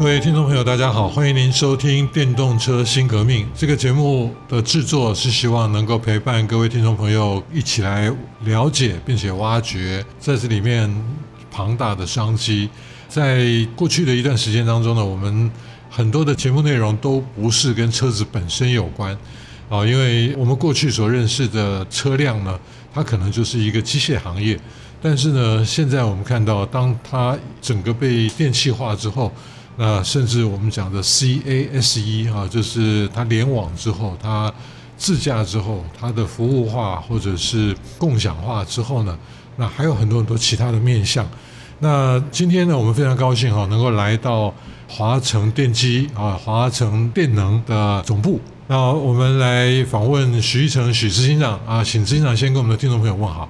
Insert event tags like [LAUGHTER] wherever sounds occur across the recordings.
各位听众朋友，大家好，欢迎您收听《电动车新革命》这个节目的制作，是希望能够陪伴各位听众朋友一起来了解并且挖掘在这里面庞大的商机。在过去的一段时间当中呢，我们很多的节目内容都不是跟车子本身有关啊，因为我们过去所认识的车辆呢，它可能就是一个机械行业，但是呢，现在我们看到，当它整个被电气化之后，那甚至我们讲的 CASE 啊，就是它联网之后，它自驾之后，它的服务化或者是共享化之后呢，那还有很多很多其他的面向。那今天呢，我们非常高兴哈，能够来到华城电机啊，华城电能的总部。那我们来访问许一成许执行长啊，请执行长先跟我们的听众朋友问好。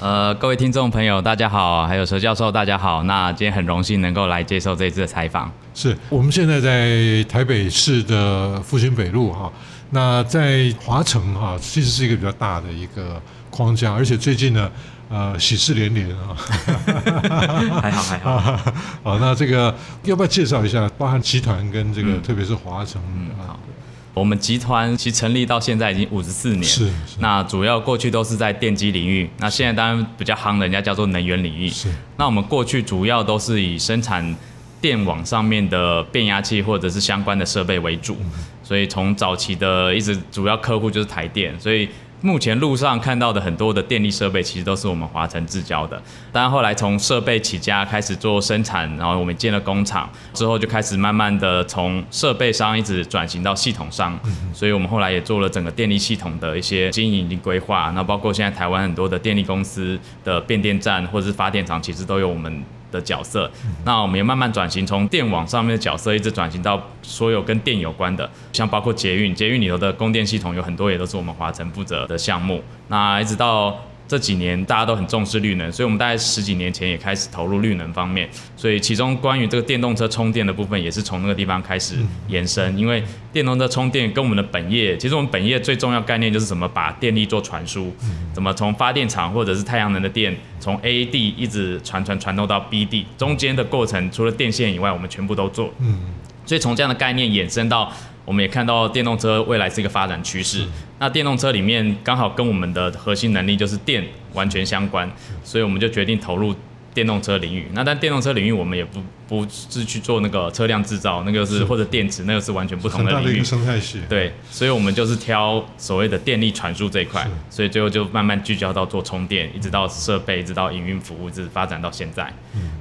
呃，各位听众朋友，大家好，还有佘教授，大家好。那今天很荣幸能够来接受这一次的采访。是我们现在在台北市的复兴北路哈，那在华城哈，其实是一个比较大的一个框架，而且最近呢。呃，喜事连连啊，[LAUGHS] 还好还好。[LAUGHS] 好，那这个要不要介绍一下，包含集团跟这个，嗯、特别是华城？嗯，好。我们集团其实成立到现在已经五十四年，是。是那主要过去都是在电机领域，那现在当然比较夯的，人家叫做能源领域。是。那我们过去主要都是以生产电网上面的变压器或者是相关的设备为主，嗯、所以从早期的一直主要客户就是台电，所以。目前路上看到的很多的电力设备，其实都是我们华晨自交的。当然后来从设备起家开始做生产，然后我们建了工厂之后，就开始慢慢的从设备商一直转型到系统商。所以我们后来也做了整个电力系统的一些经营及规划。那包括现在台湾很多的电力公司的变电站或者是发电厂，其实都有我们的角色，那我们也慢慢转型，从电网上面的角色一直转型到所有跟电有关的，像包括捷运，捷运里头的供电系统有很多也都是我们华晨负责的项目，那一直到。这几年大家都很重视绿能，所以我们大概十几年前也开始投入绿能方面。所以其中关于这个电动车充电的部分，也是从那个地方开始延伸。因为电动车充电跟我们的本业，其实我们本业最重要概念就是怎么把电力做传输，怎么从发电厂或者是太阳能的电从 A 地一直传传传动到 B 地，中间的过程除了电线以外，我们全部都做。所以从这样的概念衍生到。我们也看到电动车未来是一个发展趋势。那电动车里面刚好跟我们的核心能力就是电完全相关，所以我们就决定投入电动车领域。那但电动车领域我们也不不是去做那个车辆制造，那个是或者电池，那个是完全不同的领域。很大的一个生态系。对，所以我们就是挑所谓的电力传输这一块，所以最后就慢慢聚焦到做充电，一直到设备，一直到营运服务，一直发展到现在。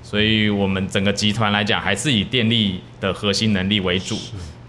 所以我们整个集团来讲，还是以电力的核心能力为主。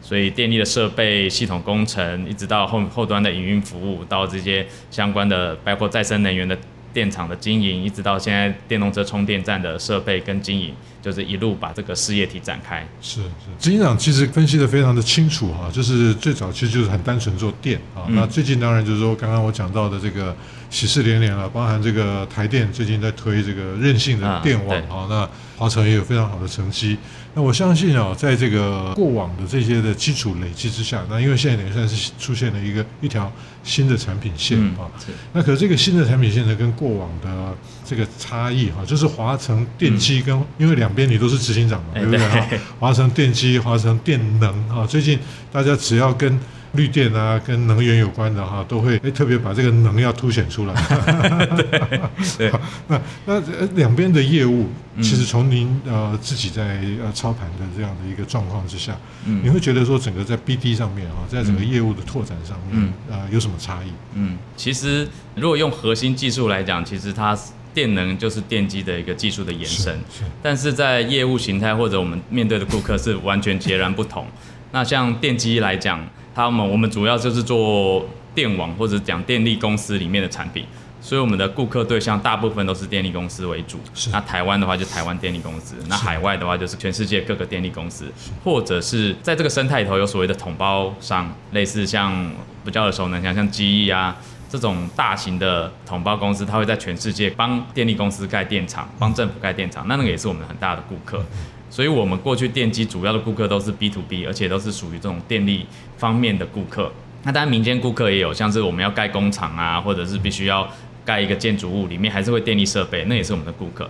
所以电力的设备、系统工程，一直到后后端的营运服务，到这些相关的，包括再生能源的电厂的经营，一直到现在电动车充电站的设备跟经营，就是一路把这个事业体展开。是是，执行长其实分析的非常的清楚哈，就是最早其实就是很单纯做电啊，嗯、那最近当然就是说刚刚我讲到的这个。喜事连连了，包含这个台电最近在推这个韧性的电网啊，那华城也有非常好的成绩。那我相信啊，在这个过往的这些的基础累积之下，那因为现在也算是出现了一个一条新的产品线啊。那可是这个新的产品线呢，跟过往的这个差异哈，就是华城电机跟因为两边你都是执行长嘛，对不对啊？华城电机、华城电能啊，最近大家只要跟绿电啊，跟能源有关的哈，都会诶特别把这个能要凸显出来。[LAUGHS] 对，对。[LAUGHS] 那那两边的业务，其实从您呃自己在呃操盘的这样的一个状况之下，嗯，你会觉得说整个在 BD 上面啊，在整个业务的拓展上面，嗯，呃，有什么差异？嗯，其实如果用核心技术来讲，其实它电能就是电机的一个技术的延伸，是，是，但是在业务形态或者我们面对的顾客是完全截然不同。那像电机来讲，他们我们主要就是做电网或者讲电力公司里面的产品，所以我们的顾客对象大部分都是电力公司为主。是那台湾的话就台湾电力公司，那海外的话就是全世界各个电力公司，或者是在这个生态里头有所谓的统包商，类似像比较耳熟能详像机翼啊。这种大型的统包公司，它会在全世界帮电力公司盖电厂，帮政府盖电厂，那那个也是我们很大的顾客。所以，我们过去电机主要的顾客都是 B to B，而且都是属于这种电力方面的顾客。那当然，民间顾客也有，像是我们要盖工厂啊，或者是必须要盖一个建筑物，里面还是会电力设备，那也是我们的顾客。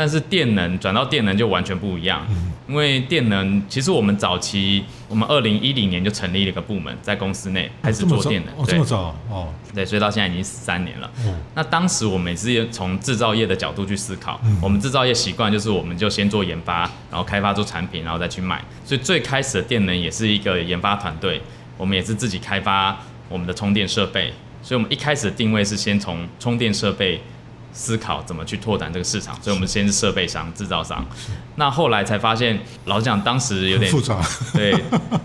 但是电能转到电能就完全不一样，因为电能其实我们早期，我们二零一零年就成立了一个部门，在公司内开始做电能，哦，这么早哦，对，所以到现在已经十三年了。那当时我们也是从制造业的角度去思考，我们制造业习惯就是我们就先做研发，然后开发出产品，然后再去卖。所以最开始的电能也是一个研发团队，我们也是自己开发我们的充电设备，所以我们一开始的定位是先从充电设备。思考怎么去拓展这个市场，所以我们先是设备商、制造商。那后来才发现，老实讲，当时有点复杂，[LAUGHS] 对，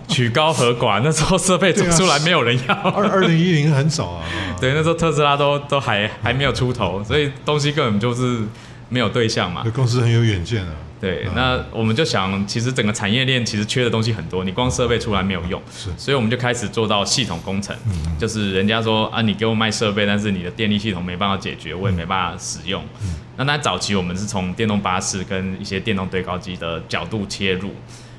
曲高和寡。[LAUGHS] 那时候设备做出来没有人要。二二零一零很少啊。[LAUGHS] 对，那时候特斯拉都都还还没有出头，所以东西根本就是没有对象嘛。公司很有远见啊。对，那我们就想，其实整个产业链其实缺的东西很多，你光设备出来没有用，是，所以我们就开始做到系统工程，嗯、就是人家说啊，你给我卖设备，但是你的电力系统没办法解决，我也没办法使用。嗯、那那早期我们是从电动巴士跟一些电动堆高机的角度切入，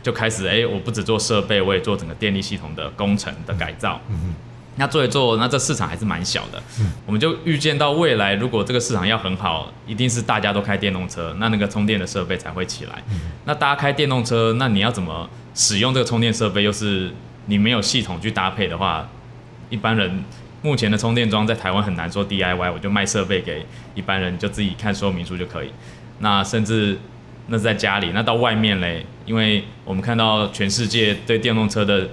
就开始，哎，我不只做设备，我也做整个电力系统的工程的改造。嗯嗯那做一做，那这市场还是蛮小的。嗯，我们就预见到未来，如果这个市场要很好，一定是大家都开电动车，那那个充电的设备才会起来。嗯，那大家开电动车，那你要怎么使用这个充电设备？又是你没有系统去搭配的话，一般人目前的充电桩在台湾很难说 DIY，我就卖设备给一般人，就自己看说明书就可以。那甚至那是在家里，那到外面嘞，因为我们看到全世界对电动车的。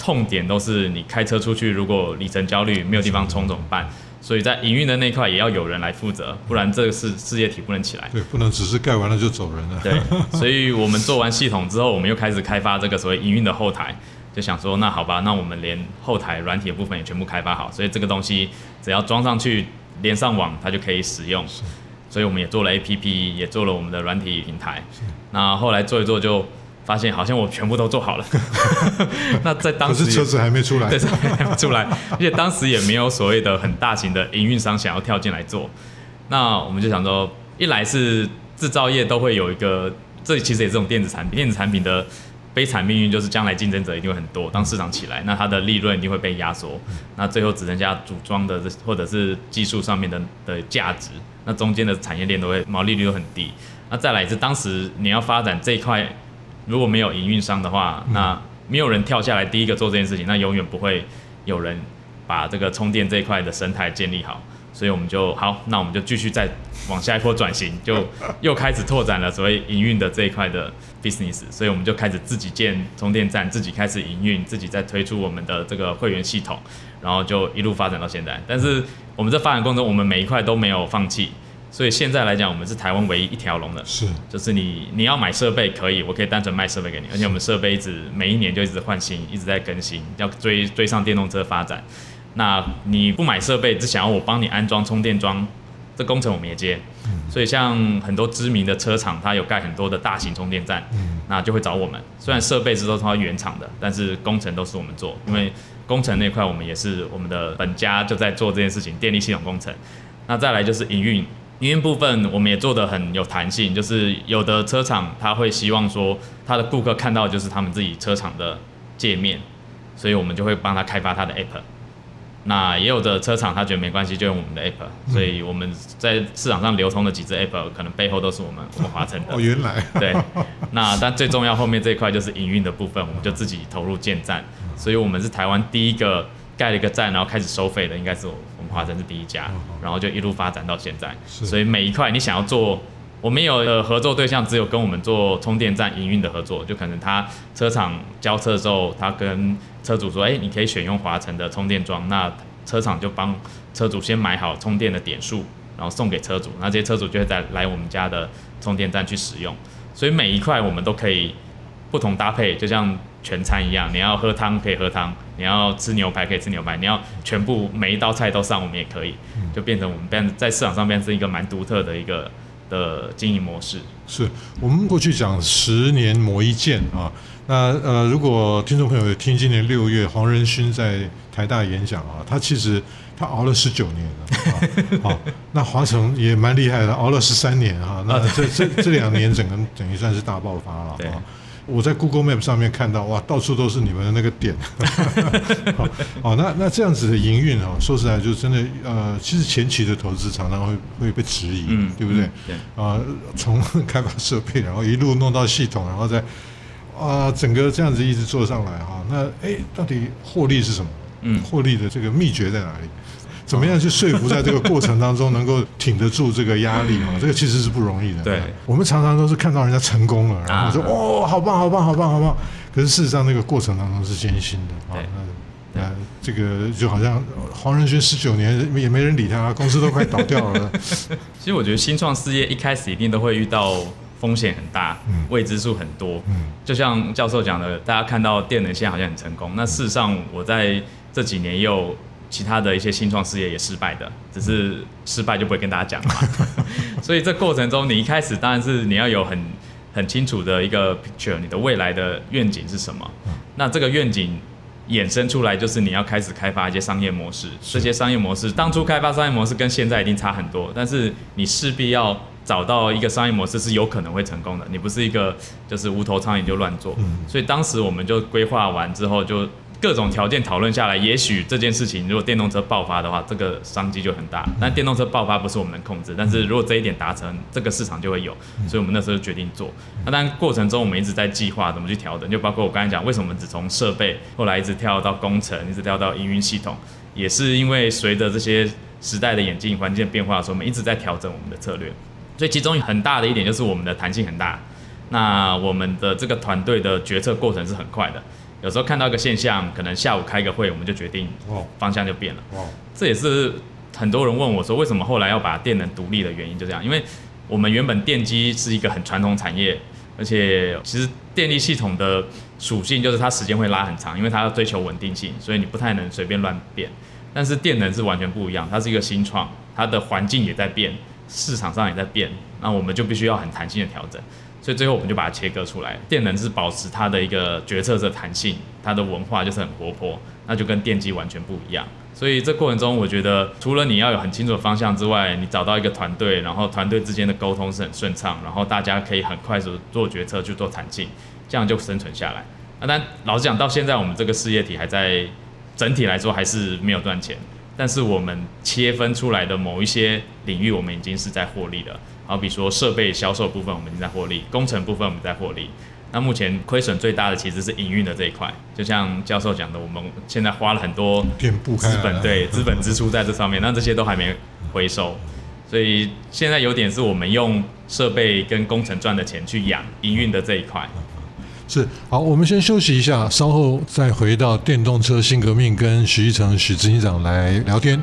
痛点都是你开车出去，如果里程焦虑，没有地方充怎么办？所以在营运的那块也要有人来负责，不然这个是事业体不能起来。对，不能只是盖完了就走人了。对，所以我们做完系统之后，我们又开始开发这个所谓营运的后台，就想说，那好吧，那我们连后台软体的部分也全部开发好，所以这个东西只要装上去，连上网，它就可以使用。所以我们也做了 APP，也做了我们的软体平台。那后来做一做就。发现好像我全部都做好了，[LAUGHS] 那在当时可是车子还没出来，对，还没出来，而且当时也没有所谓的很大型的营运商想要跳进来做，那我们就想说，一来是制造业都会有一个，这其实也是这种电子产品，电子产品的悲惨命运就是将来竞争者一定会很多，当市场起来，那它的利润一定会被压缩，那最后只剩下组装的或者是技术上面的的价值，那中间的产业链都会毛利率都很低，那再来是当时你要发展这一块。如果没有营运商的话，那没有人跳下来第一个做这件事情，那永远不会有人把这个充电这一块的生态建立好。所以我们就好，那我们就继续再往下一波转型，就 [LAUGHS] 又开始拓展了所谓营运的这一块的 business。所以我们就开始自己建充电站，自己开始营运，自己再推出我们的这个会员系统，然后就一路发展到现在。但是我们在发展过程中，我们每一块都没有放弃。所以现在来讲，我们是台湾唯一一条龙的，是，就是你你要买设备可以，我可以单纯卖设备给你，而且我们设备一直每一年就一直换新，一直在更新，要追追上电动车发展。那你不买设备，只想要我帮你安装充电桩，这工程我们也接。所以像很多知名的车厂，它有盖很多的大型充电站，那就会找我们。虽然设备是都是它原厂的，但是工程都是我们做，因为工程那块我们也是我们的本家就在做这件事情，电力系统工程。那再来就是营运。营运部分我们也做的很有弹性，就是有的车厂他会希望说他的顾客看到就是他们自己车厂的界面，所以我们就会帮他开发他的 app。那也有的车厂他觉得没关系，就用我们的 app。所以我们在市场上流通的几只 app，可能背后都是我们我们华晨的。哦，原来。对。那但最重要后面这一块就是营运的部分，我们就自己投入建站，所以我们是台湾第一个。盖了一个站，然后开始收费的，应该是我华晨是第一家，然后就一路发展到现在。所以每一块你想要做，我们有的合作对象只有跟我们做充电站营运的合作，就可能他车厂交车之后，他跟车主说，哎，你可以选用华晨的充电桩，那车厂就帮车主先买好充电的点数，然后送给车主，那这些车主就会再来我们家的充电站去使用。所以每一块我们都可以不同搭配，就像。全餐一样，你要喝汤可以喝汤，你要吃牛排可以吃牛排，你要全部每一道菜都上，我们也可以，就变成我们变在市场上变成一个蛮独特的一个的经营模式。是我们过去讲十年磨一剑啊。那呃，如果听众朋友有听今年六月黄仁勋在台大演讲啊，他其实他熬了十九年了啊。[LAUGHS] 那华城也蛮厉害的，熬了十三年啊。那这这这两年整个等于算是大爆发了啊。我在 Google Map 上面看到，哇，到处都是你们的那个点。[LAUGHS] 好，那那这样子的营运啊，说实在就真的呃，其实前期的投资常常会会被质疑，嗯、对不对？对啊，从开发设备，然后一路弄到系统，然后再啊，整个这样子一直做上来哈。那哎，到底获利是什么？嗯，获利的这个秘诀在哪里？怎么样去说服在这个过程当中能够挺得住这个压力啊？这个其实是不容易的。对，我们常常都是看到人家成功了，然后说哦，好棒，好棒，好棒，好棒。可是事实上那个过程当中是艰辛的啊。那那这个就好像黄仁勋十九年也没人理他，公司都快倒掉了。[LAUGHS] 其实我觉得新创事业一开始一定都会遇到风险很大，未知数很多。嗯，就像教授讲的，大家看到电能现在好像很成功，那事实上我在这几年又。其他的一些新创事业也失败的，只是失败就不会跟大家讲嘛。[LAUGHS] 所以这过程中，你一开始当然是你要有很很清楚的一个 picture，你的未来的愿景是什么？那这个愿景衍生出来就是你要开始开发一些商业模式。这些商业模式当初开发商业模式跟现在一定差很多，但是你势必要找到一个商业模式是有可能会成功的。你不是一个就是无头苍蝇就乱做。所以当时我们就规划完之后就。各种条件讨论下来，也许这件事情如果电动车爆发的话，这个商机就很大。但电动车爆发不是我们能控制，但是如果这一点达成，这个市场就会有。所以我们那时候就决定做。那当然过程中我们一直在计划怎么去调整，就包括我刚才讲，为什么只从设备，后来一直跳到工程，一直跳到营运系统，也是因为随着这些时代的演进、环境变化的时候，我们一直在调整我们的策略。所以其中很大的一点就是我们的弹性很大。那我们的这个团队的决策过程是很快的。有时候看到一个现象，可能下午开个会，我们就决定方向就变了。这也是很多人问我说，为什么后来要把电能独立的原因，就这样。因为我们原本电机是一个很传统产业，而且其实电力系统的属性就是它时间会拉很长，因为它要追求稳定性，所以你不太能随便乱变。但是电能是完全不一样，它是一个新创，它的环境也在变，市场上也在变，那我们就必须要很弹性的调整。所以最后我们就把它切割出来，电能是保持它的一个决策的弹性，它的文化就是很活泼，那就跟电机完全不一样。所以这过程中，我觉得除了你要有很清楚的方向之外，你找到一个团队，然后团队之间的沟通是很顺畅，然后大家可以很快速做决策去做弹性，这样就生存下来。那但老实讲，到现在我们这个事业体还在整体来说还是没有赚钱，但是我们切分出来的某一些领域，我们已经是在获利了。好比说设备销售部分，我们已经在获利；工程部分我们在获利。那目前亏损最大的其实是营运的这一块。就像教授讲的，我们现在花了很多资本，对资本支出在这上面，那这些都还没回收。所以现在有点是我们用设备跟工程赚的钱去养营运的这一块。是好，我们先休息一下，稍后再回到电动车新革命，跟徐一成许执行长来聊天。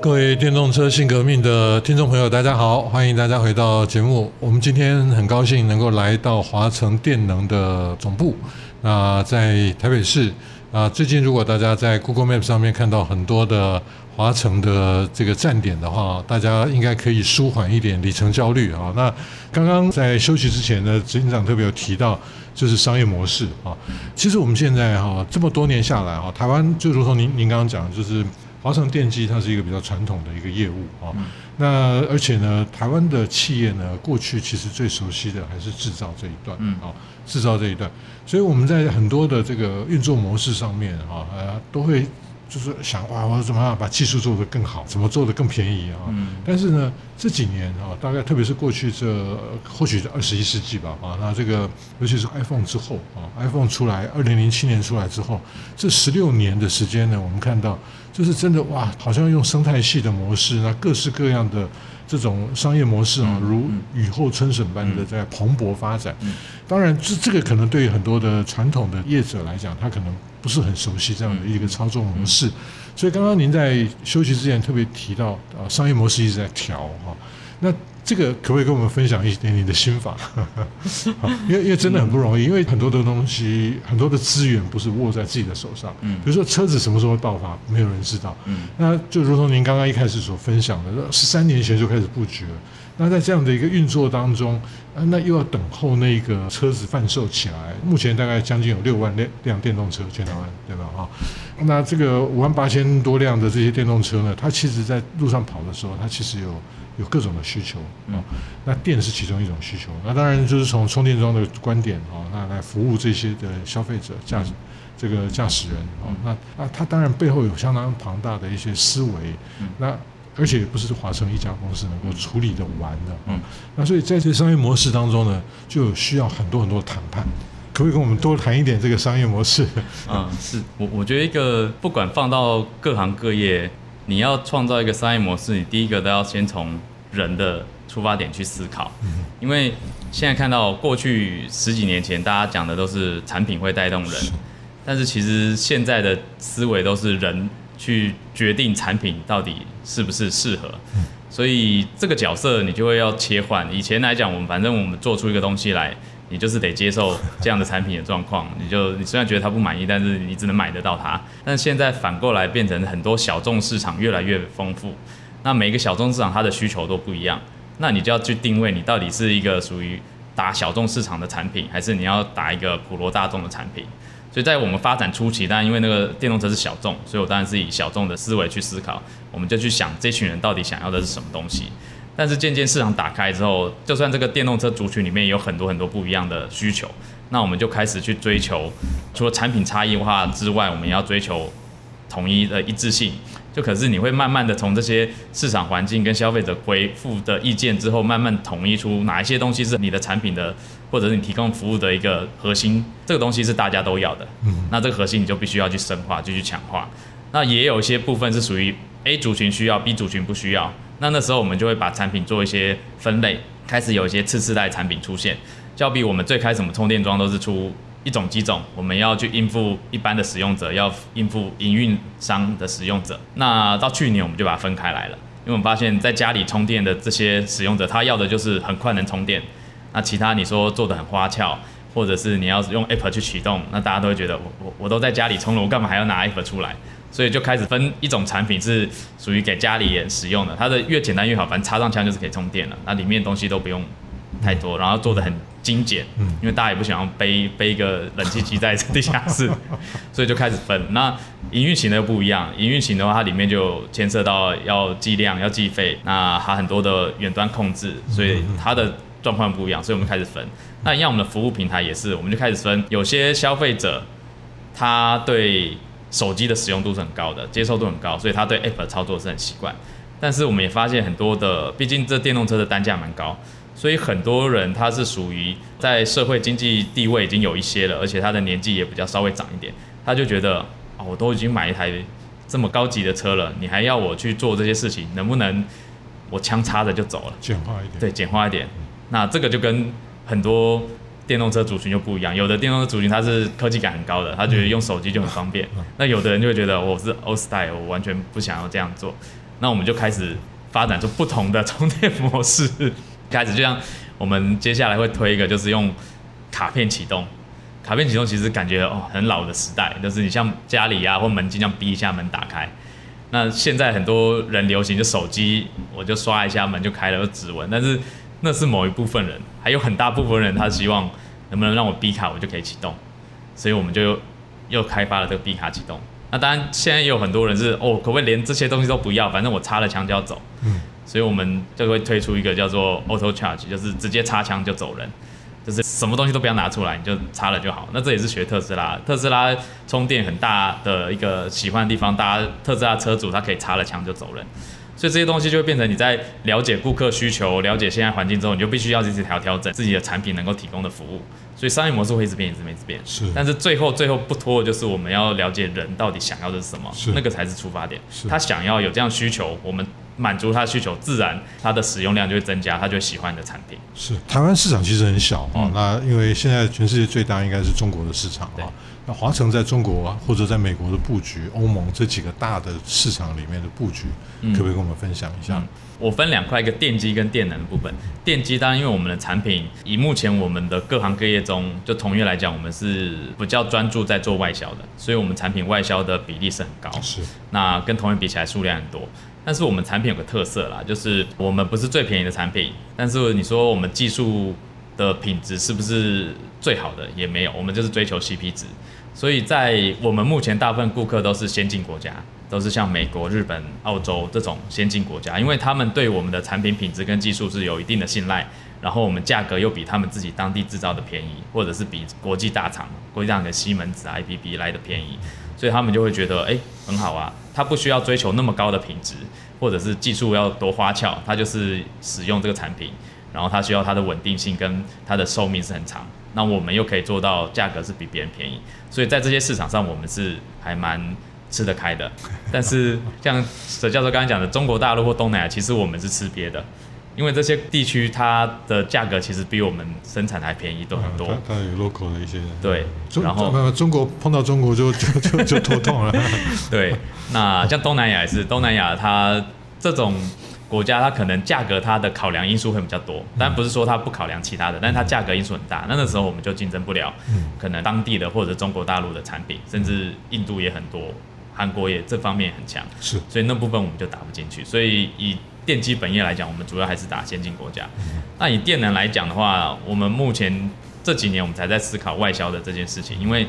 各位电动车新革命的听众朋友，大家好，欢迎大家回到节目。我们今天很高兴能够来到华城电能的总部，那在台北市。啊，最近如果大家在 Google Map 上面看到很多的华城的这个站点的话，大家应该可以舒缓一点里程焦虑啊。那刚刚在休息之前呢，执行长特别有提到，就是商业模式啊。其实我们现在哈这么多年下来哈，台湾就如同您您刚刚讲，就是。华城电机它是一个比较传统的一个业务啊，那而且呢，台湾的企业呢，过去其实最熟悉的还是制造这一段啊，制造这一段，所以我们在很多的这个运作模式上面啊，呃，都会。就是想哇，我怎么样把技术做得更好，怎么做得更便宜啊？嗯。但是呢，这几年啊，大概特别是过去这或许是二十一世纪吧啊，那这个尤其是 iPhone 之后啊，iPhone 出来，二零零七年出来之后，这十六年的时间呢，我们看到就是真的哇，好像用生态系的模式，那各式各样的这种商业模式啊，如雨后春笋般的在蓬勃发展。当然，这这个可能对于很多的传统的业者来讲，他可能。不是很熟悉这样的一个操作模式，所以刚刚您在休息之前特别提到，啊，商业模式一直在调哈。那这个可不可以跟我们分享一点你的心法？[LAUGHS] 因为因为真的很不容易，因为很多的东西，很多的资源不是握在自己的手上。嗯，比如说车子什么时候会爆发，没有人知道。嗯，那就如同您刚刚一开始所分享的，十三年前就开始布局了。那在这样的一个运作当中，那又要等候那个车子贩售起来。目前大概将近有六万辆辆电动车，全台湾对吧？哈，那这个五万八千多辆的这些电动车呢，它其实在路上跑的时候，它其实有有各种的需求啊。那电是其中一种需求。那当然就是从充电桩的观点啊，那来服务这些的消费者、驾驶这个驾驶人啊。那那它当然背后有相当庞大的一些思维。那而且不是华城一家公司能够处理得完的，嗯，那所以在这商业模式当中呢，就需要很多很多谈判。可不可以跟我们多谈一点这个商业模式？嗯，是我我觉得一个不管放到各行各业，你要创造一个商业模式，你第一个都要先从人的出发点去思考，嗯，因为现在看到过去十几年前大家讲的都是产品会带动人，但是其实现在的思维都是人。去决定产品到底是不是适合，所以这个角色你就会要切换。以前来讲，我们反正我们做出一个东西来，你就是得接受这样的产品的状况。你就你虽然觉得它不满意，但是你只能买得到它。但现在反过来变成很多小众市场越来越丰富，那每个小众市场它的需求都不一样，那你就要去定位你到底是一个属于打小众市场的产品，还是你要打一个普罗大众的产品。所以在我们发展初期，当然因为那个电动车是小众，所以我当然是以小众的思维去思考，我们就去想这群人到底想要的是什么东西。但是渐渐市场打开之后，就算这个电动车族群里面有很多很多不一样的需求，那我们就开始去追求，除了产品差异化之外，我们也要追求统一的一致性。就可是你会慢慢的从这些市场环境跟消费者回复的意见之后，慢慢统一出哪一些东西是你的产品的，或者是你提供服务的一个核心，这个东西是大家都要的。嗯，那这个核心你就必须要去深化，就去强化。那也有一些部分是属于 A 族群需要，B 族群不需要。那那时候我们就会把产品做一些分类，开始有一些次世代产品出现。就比我们最开始我们充电桩都是出。一种机种，我们要去应付一般的使用者，要应付营运商的使用者。那到去年我们就把它分开来了，因为我们发现，在家里充电的这些使用者，他要的就是很快能充电。那其他你说做的很花俏，或者是你要用 App 去启动，那大家都会觉得我我我都在家里充了，我干嘛还要拿 App 出来？所以就开始分一种产品是属于给家里人使用的，它的越简单越好，反正插上枪就是可以充电了，那里面东西都不用太多，然后做的很。精简，因为大家也不想要背背一个冷气机在地下室，所以就开始分。那营运型的又不一样，营运型的话，它里面就牵涉到要计量、要计费，那它很多的远端控制，所以它的状况不一样。所以我们开始分。那一样，我们的服务平台也是，我们就开始分。有些消费者他对手机的使用度是很高的，接受度很高，所以他对 App 的操作是很习惯。但是我们也发现很多的，毕竟这电动车的单价蛮高。所以很多人他是属于在社会经济地位已经有一些了，而且他的年纪也比较稍微长一点，他就觉得啊，我都已经买一台这么高级的车了，你还要我去做这些事情，能不能我枪插着就走了？简化一点。对，简化一点。那这个就跟很多电动车族群就不一样，有的电动车族群它是科技感很高的，他觉得用手机就很方便。那有的人就会觉得我是 old style，我完全不想要这样做。那我们就开始发展出不同的充电模式。开始就像我们接下来会推一个，就是用卡片启动。卡片启动其实感觉哦很老的时代，就是你像家里啊或门禁这样逼一下门打开。那现在很多人流行就手机，我就刷一下门就开了，有指纹。但是那是某一部分人，还有很大部分人他希望能不能让我 B 卡我就可以启动。所以我们就又，开发了这个 B 卡启动。那当然现在也有很多人是哦，可不可以连这些东西都不要，反正我插了枪就要走。嗯。所以我们就会推出一个叫做 Auto Charge，就是直接插枪就走人，就是什么东西都不要拿出来，你就插了就好。那这也是学特斯拉，特斯拉充电很大的一个喜欢的地方，大家特斯拉车主他可以插了枪就走人。所以这些东西就会变成你在了解顾客需求、了解现在环境之后，你就必须要自己调调整自己的产品能够提供的服务。所以商业模式会一直变，一直变，一直变。是。但是最后最后不脱的就是我们要了解人到底想要的是什么，是。那个才是出发点。是。他想要有这样需求，我们。满足他的需求，自然他的使用量就会增加，他就会喜欢你的产品。是台湾市场其实很小啊，嗯、那因为现在全世界最大应该是中国的市场啊。那华城在中国或者在美国的布局，欧盟这几个大的市场里面的布局，嗯、可不可以跟我们分享一下？嗯、我分两块，一个电机跟电能的部分。电机当然，因为我们的产品以目前我们的各行各业中，就同业来讲，我们是比较专注在做外销的，所以我们产品外销的比例是很高。是。那跟同业比起来，数量很多。但是我们产品有个特色啦，就是我们不是最便宜的产品，但是你说我们技术的品质是不是最好的？也没有，我们就是追求 CP 值。所以在我们目前大部分顾客都是先进国家，都是像美国、日本、澳洲这种先进国家，因为他们对我们的产品品质跟技术是有一定的信赖，然后我们价格又比他们自己当地制造的便宜，或者是比国际大厂、国际大厂的西门子、IBB 来的便宜。所以他们就会觉得，哎、很好啊，他不需要追求那么高的品质，或者是技术要多花俏，他就是使用这个产品，然后它需要它的稳定性跟它的寿命是很长，那我们又可以做到价格是比别人便宜，所以在这些市场上我们是还蛮吃得开的。[LAUGHS] 但是像佘教授刚才讲的，中国大陆或东南亚，其实我们是吃瘪的。因为这些地区它的价格其实比我们生产还便宜都很多，嗯、它，它有 local 的一些对，中然后中国碰到中国就就就就头痛了。[LAUGHS] 对，那像东南亚也是，东南亚它这种国家它可能价格它的考量因素会比较多，但不是说它不考量其他的，但是它价格因素很大，那那时候我们就竞争不了，可能当地的或者中国大陆的产品，甚至印度也很多，韩国也这方面很强，是，所以那部分我们就打不进去，所以以。电机本业来讲，我们主要还是打先进国家。那以电能来讲的话，我们目前这几年我们才在思考外销的这件事情。因为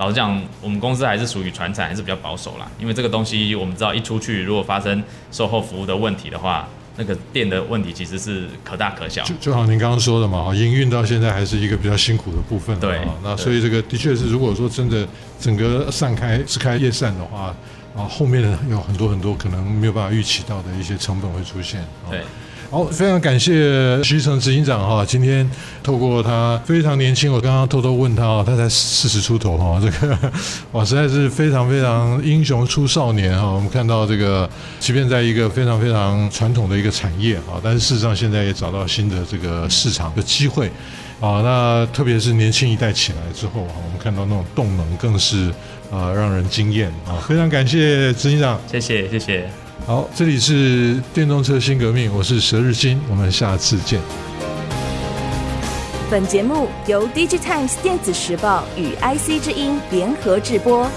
老实讲，我们公司还是属于传产，还是比较保守啦。因为这个东西我们知道，一出去如果发生售后服务的问题的话，那个店的问题其实是可大可小。就就好您刚刚说的嘛，营运到现在还是一个比较辛苦的部分。对，那所以这个的确是，如果说真的整个散开是开夜散的话。啊，后面的有很多很多可能没有办法预期到的一些成本会出现。对，好，非常感谢徐成执行长哈，今天透过他非常年轻，我刚刚偷偷问他啊，他才四十出头哈，这个哇，实在是非常非常英雄出少年哈。我们看到这个，即便在一个非常非常传统的一个产业啊，但是事实上现在也找到新的这个市场的机会啊。那特别是年轻一代起来之后哈，我们看到那种动能更是。啊，让人惊艳啊！非常感谢执行长，谢谢谢谢。好，这里是电动车新革命，我是蛇日新，我们下次见。本节目由 DigiTimes 电子时报与 IC 之音联合制播。